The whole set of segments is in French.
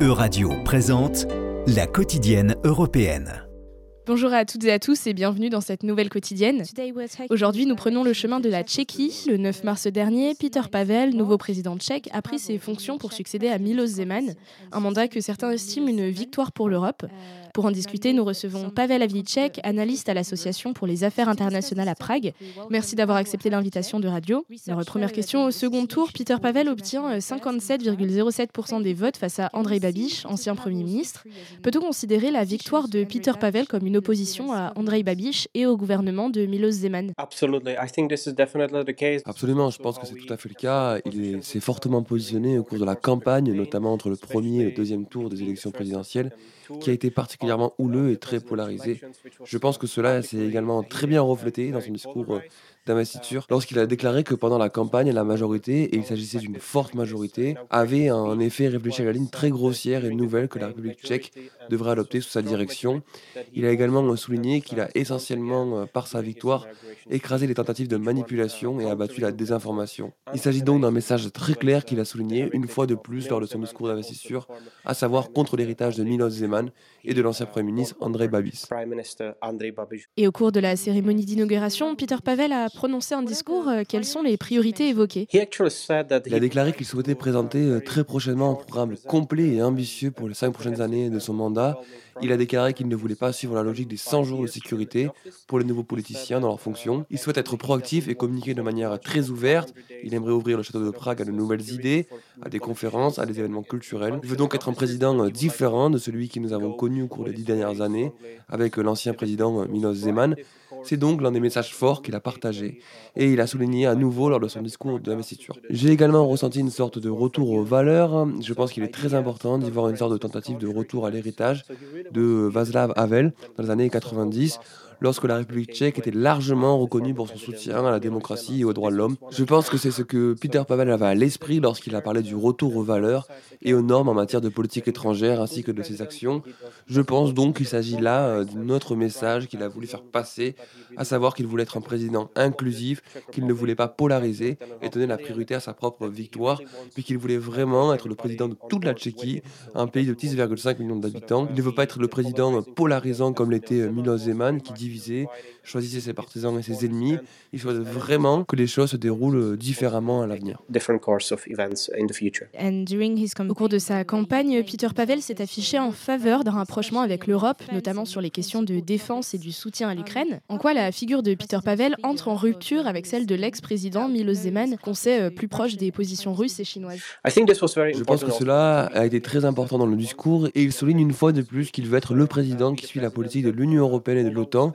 Euradio présente la quotidienne européenne. Bonjour à toutes et à tous et bienvenue dans cette nouvelle quotidienne. Aujourd'hui, nous prenons le chemin de la Tchéquie. Le 9 mars dernier, Peter Pavel, nouveau président tchèque, a pris ses fonctions pour succéder à Milos Zeman, un mandat que certains estiment une victoire pour l'Europe. Pour en discuter, nous recevons Pavel Avlicek, analyste à l'Association pour les affaires internationales à Prague. Merci d'avoir accepté l'invitation de radio. Alors, première question, au second tour, Peter Pavel obtient 57,07% des votes face à Andrei Babich, ancien Premier ministre. Peut-on considérer la victoire de Peter Pavel comme une opposition à Andrei Babich et au gouvernement de Milos Zeman Absolument, je pense que c'est tout à fait le cas. Il s'est fortement positionné au cours de la campagne, notamment entre le premier et le deuxième tour des élections présidentielles qui a été particulièrement houleux et très polarisé. Je pense que cela s'est également très bien reflété dans son discours euh, lorsqu'il a déclaré que pendant la campagne, la majorité, et il s'agissait d'une forte majorité, avait en effet réfléchi à la ligne très grossière et nouvelle que la République tchèque devrait adopter sous sa direction. Il a également souligné qu'il a essentiellement, euh, par sa victoire, écrasé les tentatives de manipulation et abattu la désinformation. Il s'agit donc d'un message très clair qu'il a souligné une fois de plus lors de son discours d'investiture, à savoir contre l'héritage de Milos Zeman et de l'ancien Premier ministre Andrei Babis. Et au cours de la cérémonie d'inauguration, Peter Pavel a prononcé un discours. Euh, quelles sont les priorités évoquées? Il a déclaré qu'il souhaitait présenter euh, très prochainement un programme complet et ambitieux pour les cinq prochaines années de son mandat il a déclaré qu'il ne voulait pas suivre la logique des 100 jours de sécurité pour les nouveaux politiciens dans leurs fonctions. Il souhaite être proactif et communiquer de manière très ouverte. Il aimerait ouvrir le château de Prague à de nouvelles idées, à des conférences, à des événements culturels. Il veut donc être un président euh, différent de celui que nous avons connu au cours des dix dernières années avec l'ancien président Milos Zeman. C'est donc l'un des messages forts qu'il a partagé et il a souligné à nouveau lors de son discours d'investiture. J'ai également ressenti une sorte de retour aux valeurs. Je pense qu'il est très important d'y voir une sorte de tentative de retour à l'héritage de Václav Havel dans les années 90 lorsque la République tchèque était largement reconnue pour son soutien à la démocratie et aux droits de l'homme. Je pense que c'est ce que Peter Pavel avait à l'esprit lorsqu'il a parlé du retour aux valeurs et aux normes en matière de politique étrangère ainsi que de ses actions. Je pense donc qu'il s'agit là euh, d'un autre message qu'il a voulu faire passer, à savoir qu'il voulait être un président inclusif, qu'il ne voulait pas polariser et donner la priorité à sa propre victoire, puis qu'il voulait vraiment être le président de toute la Tchéquie, un pays de 10,5 millions d'habitants. Il ne veut pas être le président polarisant comme l'était Milos Zeman qui diviser, choisissez ses partisans et ses ennemis. Il souhaite vraiment que les choses se déroulent différemment à l'avenir. Au cours de sa campagne, Peter Pavel s'est affiché en faveur d'un rapprochement avec l'Europe, notamment sur les questions de défense et du soutien à l'Ukraine. En quoi la figure de Peter Pavel entre en rupture avec celle de l'ex-président Milos Zeman, qu'on sait euh, plus proche des positions russes et chinoises Je pense que cela a été très important dans le discours et il souligne une fois de plus qu'il veut être le président qui suit la politique de l'Union européenne et de l'OTAN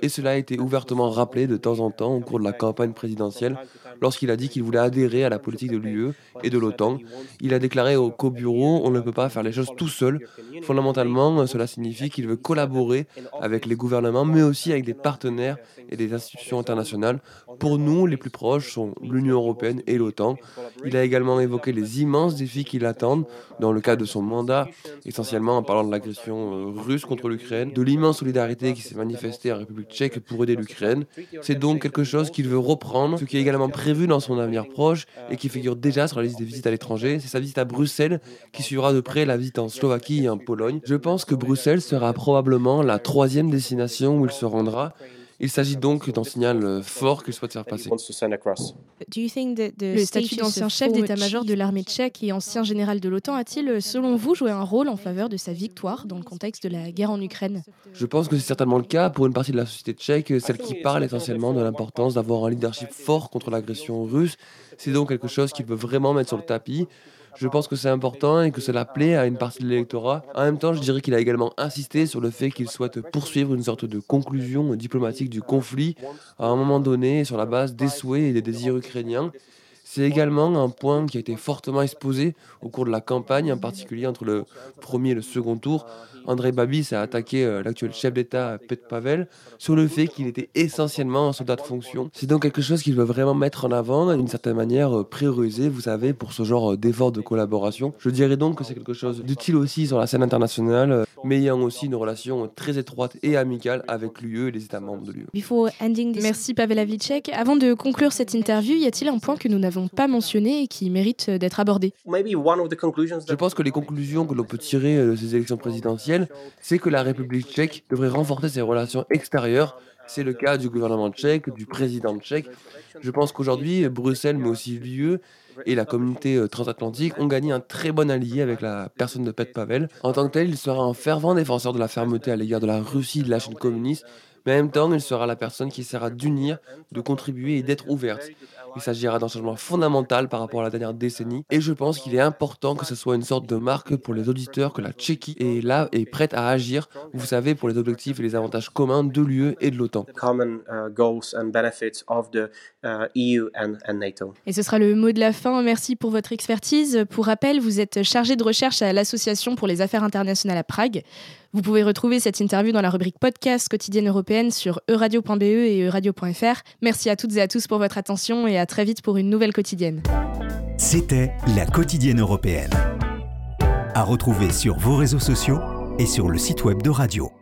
et cela a été ouvertement rappelé de temps en temps au cours de la campagne présidentielle lorsqu'il a dit qu'il voulait adhérer à la politique de l'UE et de l'OTAN. Il a déclaré au co-bureau on ne peut pas faire les choses tout seul. Fondamentalement, cela signifie qu'il veut collaborer avec les gouvernements, mais aussi avec des partenaires et des institutions internationales. Pour nous, les plus proches sont l'Union européenne et l'OTAN. Il a également évoqué les immenses défis qui l'attendent dans le cadre de son mandat, essentiellement en parlant de l'agression euh, russe contre l'Ukraine, de l'immense solidarité qui s'est manifestée en République tchèque pour aider l'Ukraine. C'est donc quelque chose qu'il veut reprendre, ce qui est également prévu dans son avenir proche et qui figure déjà sur la liste des visites à l'étranger. C'est sa visite à Bruxelles qui suivra de près la visite en Slovaquie et en Pologne. Je pense que Bruxelles sera probablement la troisième destination où il se rendra. Il s'agit donc d'un signal fort qu'il souhaite faire passer. Le statut d'ancien chef d'état-major de l'armée tchèque et ancien général de l'OTAN a-t-il, selon vous, joué un rôle en faveur de sa victoire dans le contexte de la guerre en Ukraine? Je pense que c'est certainement le cas pour une partie de la société tchèque, celle qui parle essentiellement de l'importance d'avoir un leadership fort contre l'agression russe. C'est donc quelque chose qu'il veut vraiment mettre sur le tapis. Je pense que c'est important et que cela plaît à une partie de l'électorat. En même temps, je dirais qu'il a également insisté sur le fait qu'il souhaite poursuivre une sorte de conclusion diplomatique du conflit à un moment donné sur la base des souhaits et des désirs ukrainiens. C'est également un point qui a été fortement exposé au cours de la campagne, en particulier entre le premier et le second tour. André Babis a attaqué euh, l'actuel chef d'État, Petr Pavel, sur le fait qu'il était essentiellement un soldat de fonction. C'est donc quelque chose qu'il veut vraiment mettre en avant, d'une certaine manière euh, prioriser, vous savez, pour ce genre euh, d'effort de collaboration. Je dirais donc que c'est quelque chose d'utile aussi sur la scène internationale, mais ayant aussi une relation très étroite et amicale avec l'UE et les États membres de l'UE. Merci Pavel Havlicek. Avant de conclure cette interview, y a-t-il un point que nous n'avons n'avons pas mentionnées et qui méritent d'être abordées Je pense que les conclusions que l'on peut tirer de ces élections présidentielles, c'est que la République tchèque devrait renforcer ses relations extérieures. C'est le cas du gouvernement tchèque, du président tchèque. Je pense qu'aujourd'hui, Bruxelles, mais aussi l'UE, et la communauté euh, transatlantique ont gagné un très bon allié avec la personne de Pet Pavel. En tant que tel, il sera un fervent défenseur de la fermeté à l'égard de la Russie de la Chine communiste, mais en même temps, il sera la personne qui essaiera d'unir, de contribuer et d'être ouverte. Il s'agira d'un changement fondamental par rapport à la dernière décennie et je pense qu'il est important que ce soit une sorte de marque pour les auditeurs que la Tchéquie est là et prête à agir, vous savez, pour les objectifs et les avantages communs de l'UE et de l'OTAN. Et ce sera le mot de la fin. Merci pour votre expertise. Pour rappel, vous êtes chargé de recherche à l'Association pour les affaires internationales à Prague. Vous pouvez retrouver cette interview dans la rubrique podcast quotidienne européenne sur euradio.be et euradio.fr. Merci à toutes et à tous pour votre attention et à très vite pour une nouvelle quotidienne. C'était la quotidienne européenne. À retrouver sur vos réseaux sociaux et sur le site web de Radio.